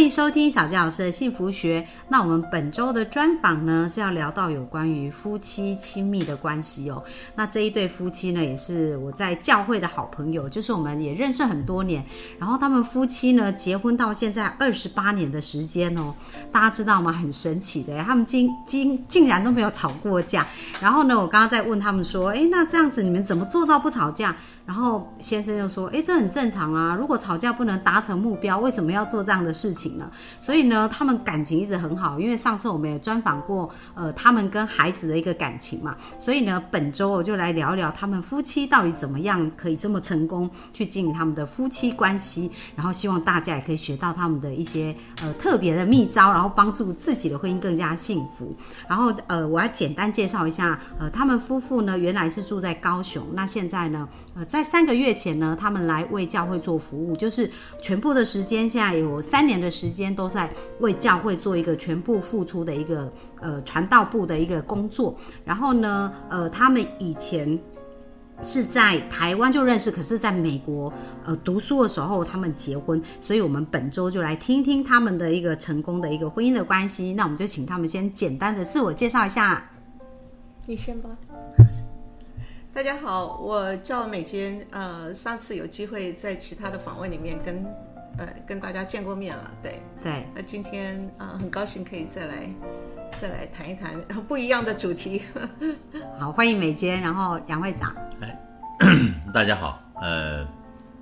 欢迎收听小纪老师的幸福学。那我们本周的专访呢，是要聊到有关于夫妻亲密的关系哦。那这一对夫妻呢，也是我在教会的好朋友，就是我们也认识很多年。然后他们夫妻呢，结婚到现在二十八年的时间哦，大家知道吗？很神奇的，他们竟竟竟然都没有吵过架。然后呢，我刚刚在问他们说，哎，那这样子你们怎么做到不吵架？然后先生就说：“哎，这很正常啊。如果吵架不能达成目标，为什么要做这样的事情呢？所以呢，他们感情一直很好。因为上次我们也专访过，呃，他们跟孩子的一个感情嘛。所以呢，本周我就来聊聊他们夫妻到底怎么样可以这么成功去经营他们的夫妻关系。然后希望大家也可以学到他们的一些呃特别的秘招，然后帮助自己的婚姻更加幸福。然后呃，我要简单介绍一下，呃，他们夫妇呢原来是住在高雄，那现在呢，呃，在。在三个月前呢，他们来为教会做服务，就是全部的时间，现在有三年的时间都在为教会做一个全部付出的一个呃传道部的一个工作。然后呢，呃，他们以前是在台湾就认识，可是在美国呃读书的时候他们结婚，所以我们本周就来听听他们的一个成功的一个婚姻的关系。那我们就请他们先简单的自我介绍一下。你先吧。大家好，我叫美娟。呃，上次有机会在其他的访问里面跟呃跟大家见过面了，对对。那今天啊，很高兴可以再来再来谈一谈 不一样的主题。好，欢迎美娟，然后杨会长。哎，大家好，呃，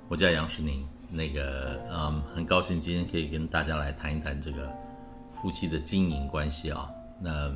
我叫杨世宁，那个嗯，很高兴今天可以跟大家来谈一谈这个夫妻的经营关系啊。那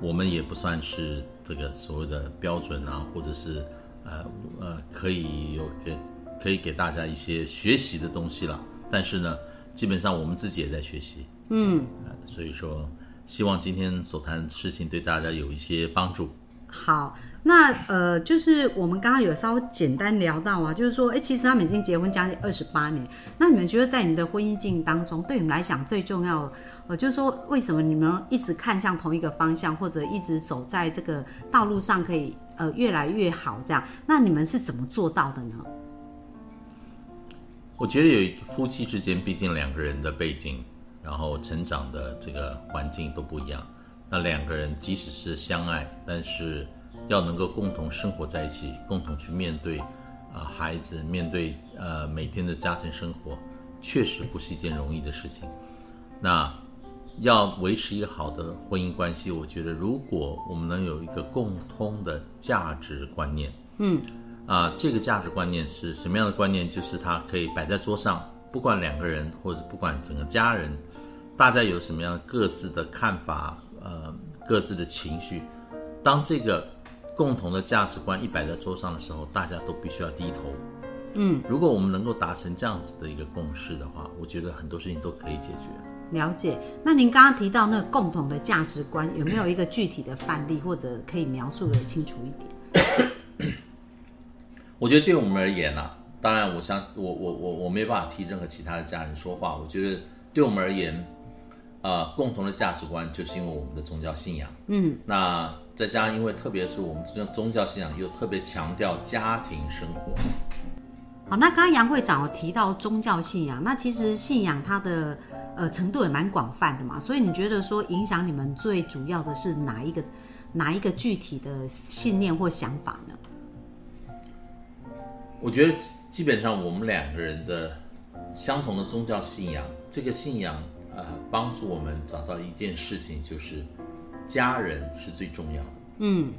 我们也不算是。这个所谓的标准啊，或者是呃呃，可以有给可以给大家一些学习的东西了。但是呢，基本上我们自己也在学习，嗯，所以说希望今天所谈的事情对大家有一些帮助。好，那呃，就是我们刚刚有稍微简单聊到啊，就是说，哎，其实他们已经结婚将近二十八年。那你们觉得在你们的婚姻经营当中，对你们来讲最重要？呃，就是说，为什么你们一直看向同一个方向，或者一直走在这个道路上，可以呃越来越好？这样，那你们是怎么做到的呢？我觉得有夫妻之间，毕竟两个人的背景，然后成长的这个环境都不一样。那两个人即使是相爱，但是要能够共同生活在一起，共同去面对啊孩子，面对呃每天的家庭生活，确实不是一件容易的事情。那要维持一个好的婚姻关系，我觉得如果我们能有一个共通的价值观念，嗯，啊，这个价值观念是什么样的观念？就是它可以摆在桌上，不管两个人或者不管整个家人，大家有什么样各自的看法，呃，各自的情绪，当这个共同的价值观一摆在桌上的时候，大家都必须要低头，嗯，如果我们能够达成这样子的一个共识的话，我觉得很多事情都可以解决。了解，那您刚刚提到那个共同的价值观，有没有一个具体的范例，或者可以描述的清楚一点？我觉得对我们而言呢，当然，我想我我我我没办法替任何其他的家人说话。我觉得对我们而言，呃，共同的价值观就是因为我们的宗教信仰。嗯，那再加上因为特别是我们宗宗教信仰又特别强调家庭生活。好，那刚刚杨会长有提到宗教信仰，那其实信仰它的。呃，程度也蛮广泛的嘛，所以你觉得说影响你们最主要的是哪一个哪一个具体的信念或想法呢？我觉得基本上我们两个人的相同的宗教信仰，这个信仰呃帮助我们找到一件事情，就是家人是最重要的。嗯，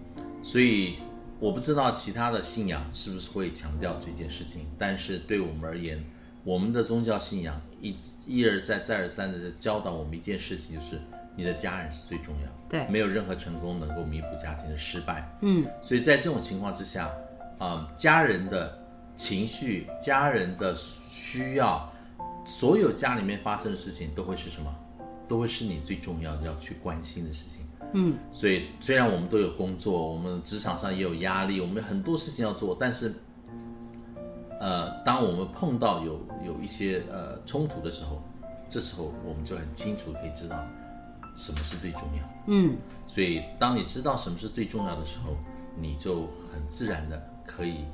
所以我不知道其他的信仰是不是会强调这件事情，但是对我们而言。我们的宗教信仰一一而再再而三的教导我们一件事情，就是你的家人是最重要，对，没有任何成功能够弥补家庭的失败。嗯，所以在这种情况之下，啊，家人的情绪、家人的需要，所有家里面发生的事情都会是什么？都会是你最重要的要去关心的事情。嗯，所以虽然我们都有工作，我们职场上也有压力，我们很多事情要做，但是。呃，当我们碰到有有一些呃冲突的时候，这时候我们就很清楚可以知道什么是最重要。嗯，所以当你知道什么是最重要的时候，你就很自然的可以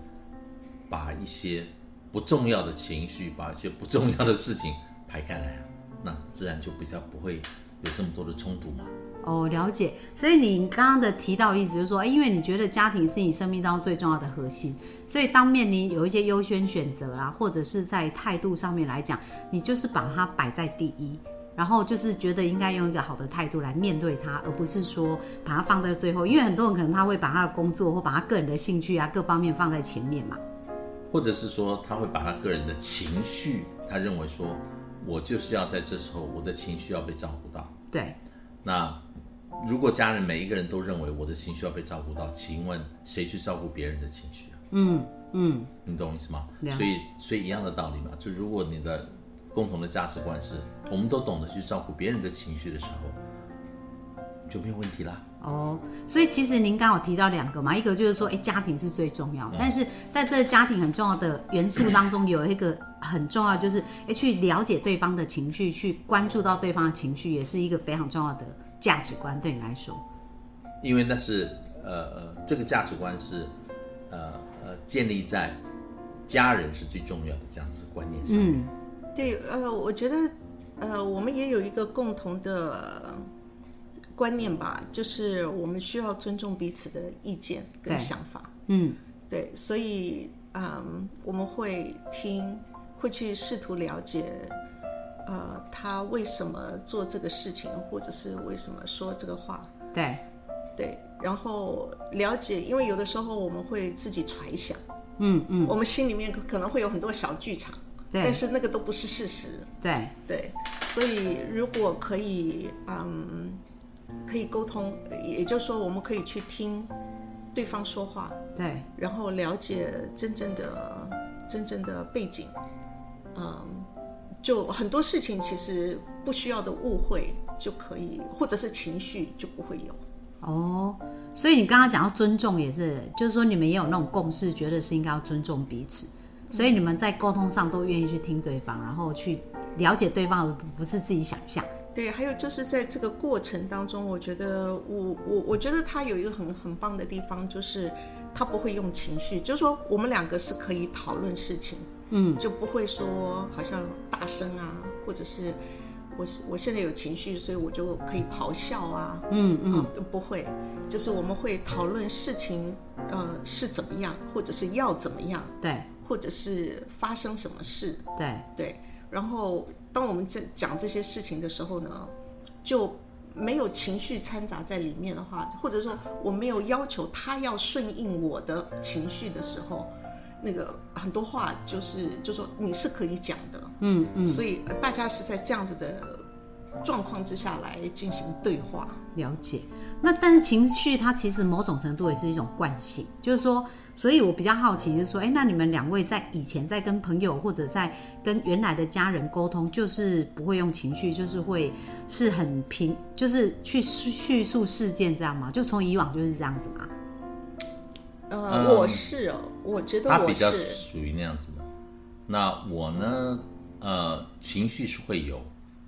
把一些不重要的情绪，把一些不重要的事情排开来，那自然就比较不会有这么多的冲突嘛。哦，了解。所以你刚刚的提到意思就是说，因为你觉得家庭是你生命当中最重要的核心，所以当面临有一些优先选择啦，或者是在态度上面来讲，你就是把它摆在第一，然后就是觉得应该用一个好的态度来面对它，而不是说把它放在最后。因为很多人可能他会把他的工作或把他个人的兴趣啊各方面放在前面嘛。或者是说他会把他个人的情绪，他认为说，我就是要在这时候我的情绪要被照顾到。对，那如果家人每一个人都认为我的情绪要被照顾到，请问谁去照顾别人的情绪啊？嗯嗯，你懂我意思吗？所以，所以一样的道理嘛，就如果你的共同的价值观是，我们都懂得去照顾别人的情绪的时候，就没有问题啦。哦，所以其实您刚好提到两个嘛，一个就是说，哎，家庭是最重要的，但是在这个家庭很重要的元素当中，有一个很重要，就是哎，去了解对方的情绪，去关注到对方的情绪，也是一个非常重要的价值观，对你来说。因为那是呃呃，这个价值观是呃呃建立在家人是最重要的这样子观念上。嗯，对，呃，我觉得，呃，我们也有一个共同的观念吧，就是我们需要尊重彼此的意见跟想法。嗯，对，所以，嗯，我们会听，会去试图了解，呃，他为什么做这个事情，或者是为什么说这个话。对，对，然后了解，因为有的时候我们会自己揣想，嗯嗯，我们心里面可能会有很多小剧场，对但是那个都不是事实。对，对，所以如果可以，嗯，可以沟通，也就是说，我们可以去听对方说话，对，然后了解真正的真正的背景，嗯，就很多事情其实不需要的误会就可以，或者是情绪就不会有。哦，所以你刚刚讲到尊重，也是，就是说你们也有那种共识，觉得是应该要尊重彼此，所以你们在沟通上都愿意去听对方，然后去了解对方，而不是自己想象。对，还有就是在这个过程当中，我觉得我我我觉得他有一个很很棒的地方，就是他不会用情绪，就是说我们两个是可以讨论事情，嗯，就不会说好像大声啊，或者是我是我现在有情绪，所以我就可以咆哮啊，嗯嗯，啊，不会，就是我们会讨论事情，呃，是怎么样，或者是要怎么样，对。或者是发生什么事，对。对，然后当我们这讲这些事情的时候呢，就没有情绪掺杂在里面的话，或者说我没有要求他要顺应我的情绪的时候，那个很多话就是就说你是可以讲的，嗯嗯，所以呃大家是在这样子的状况之下来进行对话。了解。那但是情绪它其实某种程度也是一种惯性，就是说，所以我比较好奇，就是说，哎，那你们两位在以前在跟朋友或者在跟原来的家人沟通，就是不会用情绪，就是会是很平，就是去叙述事件这样吗？就从以往就是这样子吗？呃，嗯我是哦，我觉得我他比较是，属于那样子的。那我呢？呃，情绪是会有，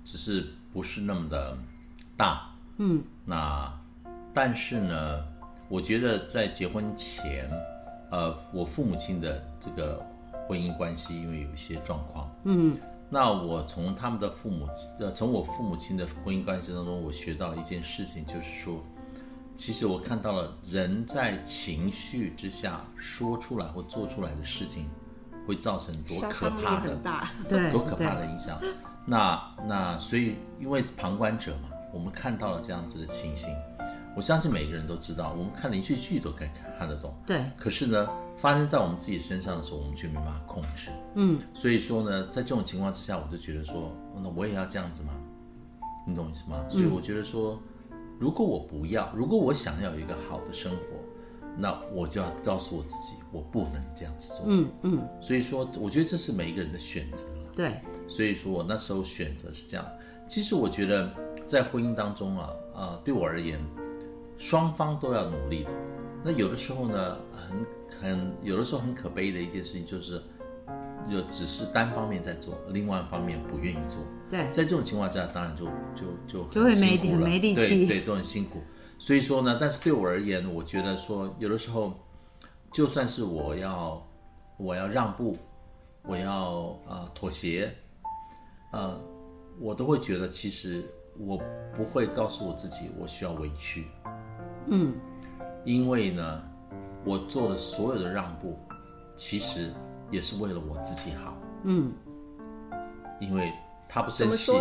只是不是那么的大。嗯，那但是呢，我觉得在结婚前，呃，我父母亲的这个婚姻关系因为有一些状况，嗯，那我从他们的父母，呃，从我父母亲的婚姻关系当中，我学到一件事情，就是说，其实我看到了人在情绪之下说出来或做出来的事情，会造成多可怕的。对多可怕的影响。那那所以因为旁观者嘛，我们看到了这样子的情形，我相信每个人都知道，我们看连续剧都可以看得懂。对，可是呢，发生在我们自己身上的时候，我们却没办法控制。嗯，所以说呢，在这种情况之下，我就觉得说，那我也要这样子吗？你懂我意思吗？所以我觉得说，如果我不要，如果我想要有一个好的生活，那我就要告诉我自己，我不能这样子做。嗯嗯，所以说，我觉得这是每一个人的选择了。对，所以说我那时候选择是这样。其实我觉得在婚姻当中啊，啊、对我而言，双方都要努力的。那有的时候呢，很很有的时候很可悲的一件事情就是，就只是单方面在做，另外一方面不愿意做。对，在这种情况下，当然就就就就会没很没力气对对，都很辛苦。所以说呢，但是对我而言，我觉得说有的时候，就算是我要我要让步，我要呃妥协，呃，我都会觉得其实我不会告诉我自己我需要委屈，嗯，因为呢，我做的所有的让步，其实也是为了我自己好，嗯，因为他不生气，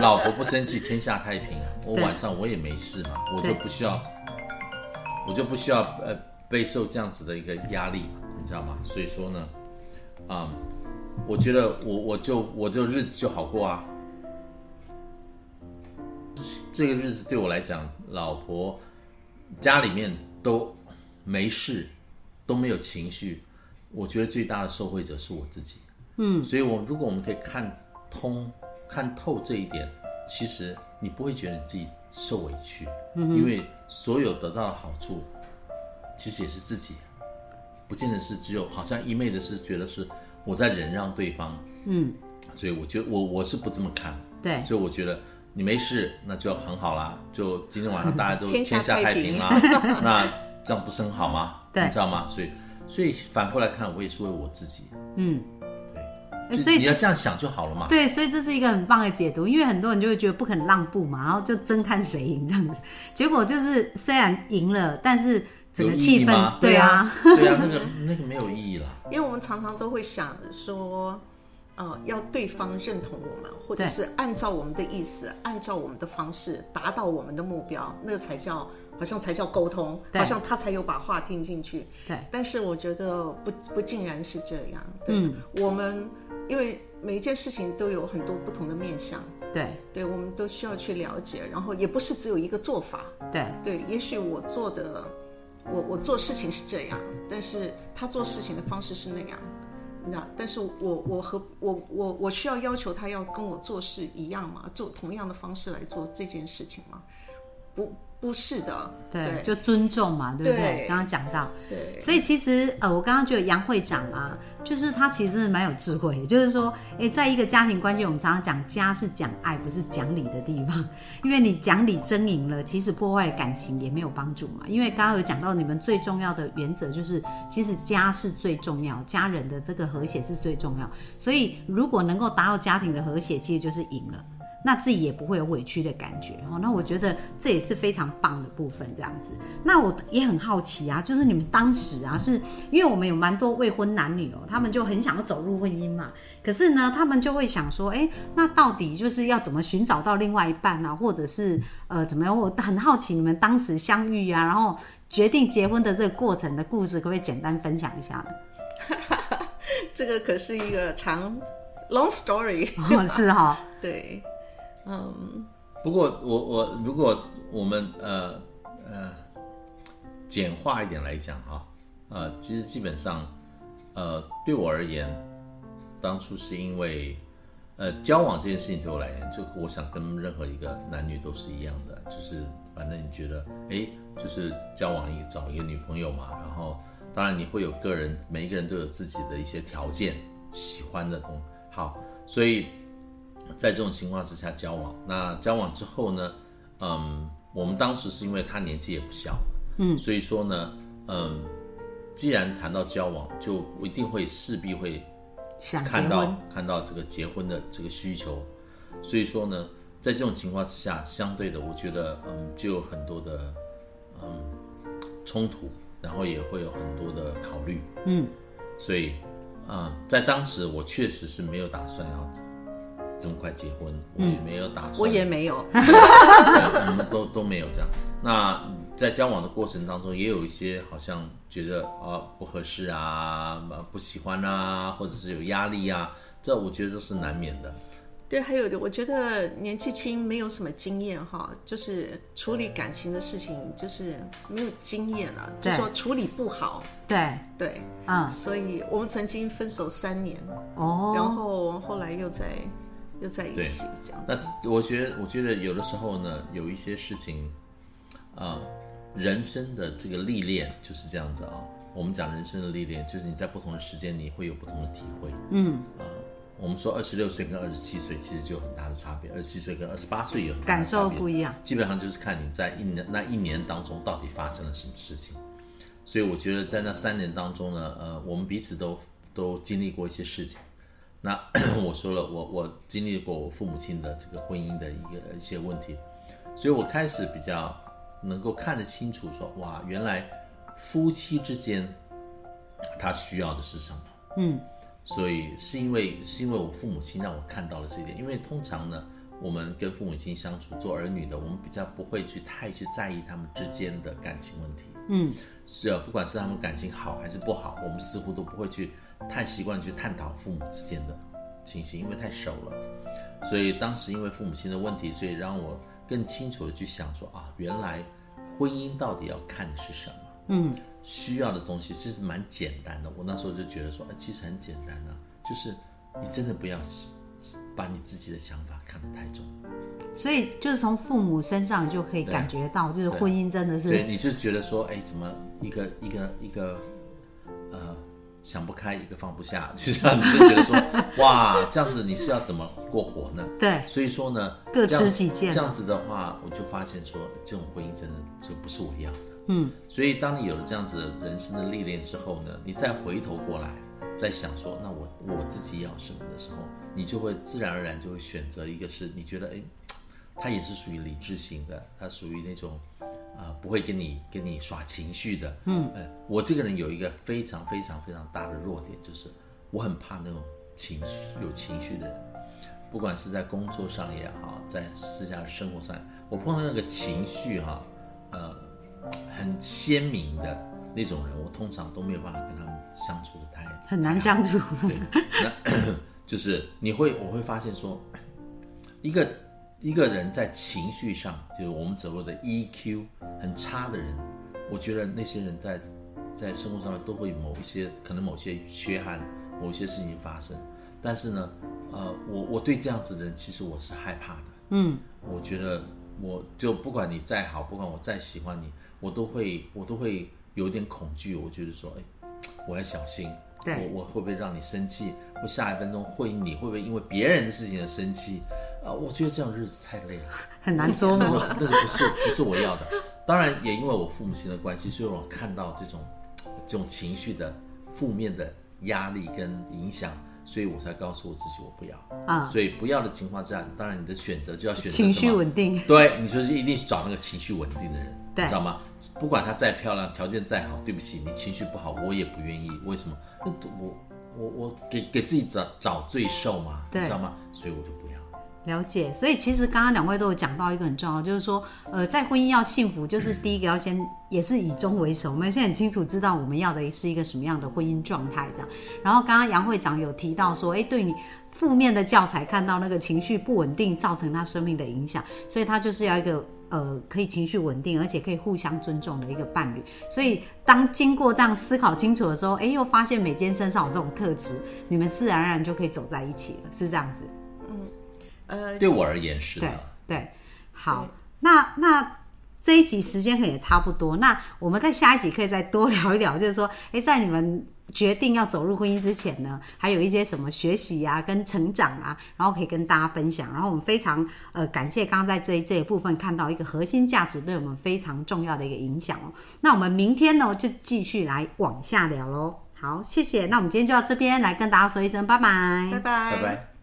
老婆不生气，天下太平啊！我晚上我也没事嘛，我就不需要，我就不需要呃备受这样子的一个压力，你知道吗？所以说呢，啊、我觉得我我就我就日子就好过啊。这个日子对我来讲，老婆家里面都没事，都没有情绪，我觉得最大的受惠者是我自己。嗯，所以我如果我们可以看通、看透这一点，其实你不会觉得你自己受委屈，嗯、因为所有得到的好处，其实也是自己，不见得是只有好像一昧的是觉得是我在忍让对方。嗯，所以我觉得我我是不这么看，对，所以我觉得你没事，那就很好啦，就今天晚上大家都 天下下太太平平啦，那这样不是很好吗？对你知道吗？所以所以反过来看，我也是为我自己，嗯，对，所以你要这样想就好了嘛。对，所以这是一个很棒的解读，因为很多人就会觉得不肯让步嘛，然后就争看谁赢这样子，结果就是虽然赢了，但是整个气氛？对啊，对啊，那个那个没有意义啦。因为我们常常都会想着说，呃，要对方认同我们，或者是按照我们的意思，按照我们的方式达到我们的目标，那个才叫好像才叫沟通，好像他才有把话听进去。对。但是我觉得不不尽然是这样。对，嗯。我们因为每一件事情都有很多不同的面向，对。对，我们都需要去了解，然后也不是只有一个做法。对。对，也许我做的，我我做事情是这样，但是他做事情的方式是那样，那但是我我和我我我需要要求他要跟我做事一样吗？做同样的方式来做这件事情吗？不，不是的，对，就尊重嘛，对不对？对。刚刚讲到，对，所以其实呃，我刚刚觉得杨会长啊，就是他其实蛮有智慧，也就是说，诶，在一个家庭关系，我们常常讲家是讲爱，不是讲理的地方，因为你讲理争赢了，其实破坏感情也没有帮助嘛。因为刚刚有讲到你们最重要的原则就是，其实家是最重要，家人的这个和谐是最重要，所以如果能够达到家庭的和谐，其实就是赢了。那自己也不会有委屈的感觉哦。那我觉得这也是非常棒的部分，这样子。那我也很好奇啊，就是你们当时啊，是因为我们有蛮多未婚男女哦，他们就很想要走入婚姻嘛。可是呢，他们就会想说，哎，那到底就是要怎么寻找到另外一半呢、或者是呃怎么样？我很好奇你们当时相遇啊，然后决定结婚的这个过程的故事，可不可以简单分享一下呢？这个可是一个长 long story，哦，是哈、对，嗯，不过我我如果我们呃呃简化一点来讲啊，呃，其实基本上呃对我而言，当初是因为呃交往这件事情对我来言，就我想跟任何一个男女都是一样的，就是反正你觉得哎，就是交往一找一个女朋友嘛，然后当然你会有个人每一个人都有自己的一些条件喜欢的东好，所以。在这种情况之下交往，那交往之后呢，嗯，我们当时是因为他年纪也不小，嗯，所以说呢，嗯，既然谈到交往，就一定会势必会看到婚，看到这个结婚的这个需求，所以说呢，在这种情况之下，相对的，我觉得嗯，就有很多的嗯冲突，然后也会有很多的考虑，嗯，所以啊、嗯在当时我确实是没有打算要这么快结婚，我也没有打算，我也没有，对我们都都没有这样。那在交往的过程当中，也有一些好像觉得啊不合适啊，呃不喜欢啊，或者是有压力啊，这我觉得都是难免的。对，还有的，我觉得年纪轻没有什么经验哈，就是处理感情的事情就是没有经验了，就说处理不好，对，对，嗯，所以我们曾经分手三年，哦，然后后来又在又在一起这样子。那我觉得，我觉得有的时候呢，有一些事情，啊、人生的这个历练就是这样子啊。我们讲人生的历练，就是你在不同的时间你会有不同的体会。嗯，啊、我们说二十六岁跟二十七岁其实就有很大的差别，二十七岁跟二十八岁有感受不一样。基本上就是看你在一年那一年当中到底发生了什么事情。所以我觉得在那三年当中呢，呃，我们彼此都都经历过一些事情。那 我说了，我我经历过我父母亲的这个婚姻的一个一些问题，所以我开始比较能够看得清楚说，哇，原来夫妻之间他需要的是什么。嗯，所以是因为是因为我父母亲让我看到了这一点，因为通常呢，我们跟父母亲相处做儿女的，我们比较不会去太去在意他们之间的感情问题。嗯，是啊，不管是他们感情好还是不好，我们似乎都不会去太习惯去探讨父母之间的情形，因为太熟了。所以当时因为父母亲的问题，所以让我更清楚的去想说啊，原来婚姻到底要看的是什么。嗯，需要的东西其实蛮简单的。我那时候就觉得说，哎，其实很简单啊，就是你真的不要把你自己的想法看得太重，所以就是从父母身上就可以感觉到，就是婚姻真的是对你就觉得说，哎，怎么一个一个一个呃想不开，一个放不下，就这样你就觉得说，哇，这样子你是要怎么过活呢？对所以说呢，各这样持己见这样子的话，我就发现说，这种婚姻真的就不是我要的。嗯，所以当你有了这样子人生的历练之后呢，你再回头过来，再想说，那我我自己要什么的时候，你就会自然而然就会选择一个是你觉得，哎，他也是属于理智型的，他属于那种。啊、不会跟你跟你耍情绪的，嗯，呃，我这个人有一个非常非常非常大的弱点，就是我很怕那种情绪有情绪的人，不管是在工作上也好，在私下的生活上，我碰到那个情绪哈、呃，很鲜明的那种人，我通常都没有办法跟他们相处的太很难相处。对，那 就是你会我会发现说，一个一个人在情绪上，就是我们所谓的 EQ 很差的人，我觉得那些人在在生活上面都会有某一些可能某些缺憾，某一些事情发生。但是呢，呃，我我对这样子的人，其实我是害怕的。嗯，我觉得我就不管你再好，不管我再喜欢你，我都会我都会有点恐惧。我觉得说，哎，我要小心。对我我会不会让你生气？我下一分钟会你会不会因为别人的事情而生气？啊，我觉得这样日子太累了，很难捉摸。那个不是不是我要的。当然也因为我父母亲的关系，所以我看到这种这种情绪的负面的压力跟影响，所以我才告诉我自己我不要。啊所以不要的情况下，当然你的选择就要选择情绪稳定，对，你就是一定去找那个情绪稳定的人，对你知道吗？不管她再漂亮，条件再好，对不起，你情绪不好，我也不愿意。为什么？那我我我给给自己找找罪受嘛，你对知道吗？所以我就不要。了解。所以其实刚刚两位都有讲到一个很重要，就是说，呃，在婚姻要幸福，就是第一个要先也是以终为首。我们现在很清楚知道我们要的是一个什么样的婚姻状态，这样。然后刚刚杨会长有提到说，哎，对你负面的教材看到那个情绪不稳定造成他生命的影响，所以他就是要一个。呃，可以情绪稳定，而且可以互相尊重的一个伴侣。所以，当经过这样思考清楚的时候，哎，又发现美坚身上有这种特质，你们自然而然就可以走在一起了，是这样子。嗯呃，对我而言是对的。对，好，那那这一集时间可能也差不多，那我们在下一集可以再多聊一聊，就是说，哎，在你们决定要走入婚姻之前呢，还有一些什么学习啊、跟成长啊，然后可以跟大家分享。然后我们非常呃感谢刚刚在这一这一部分看到一个核心价值对我们非常重要的一个影响哦。那我们明天呢就继续来往下聊喽。好，谢谢。那我们今天就到这边来跟大家说一声拜拜。拜拜，拜拜。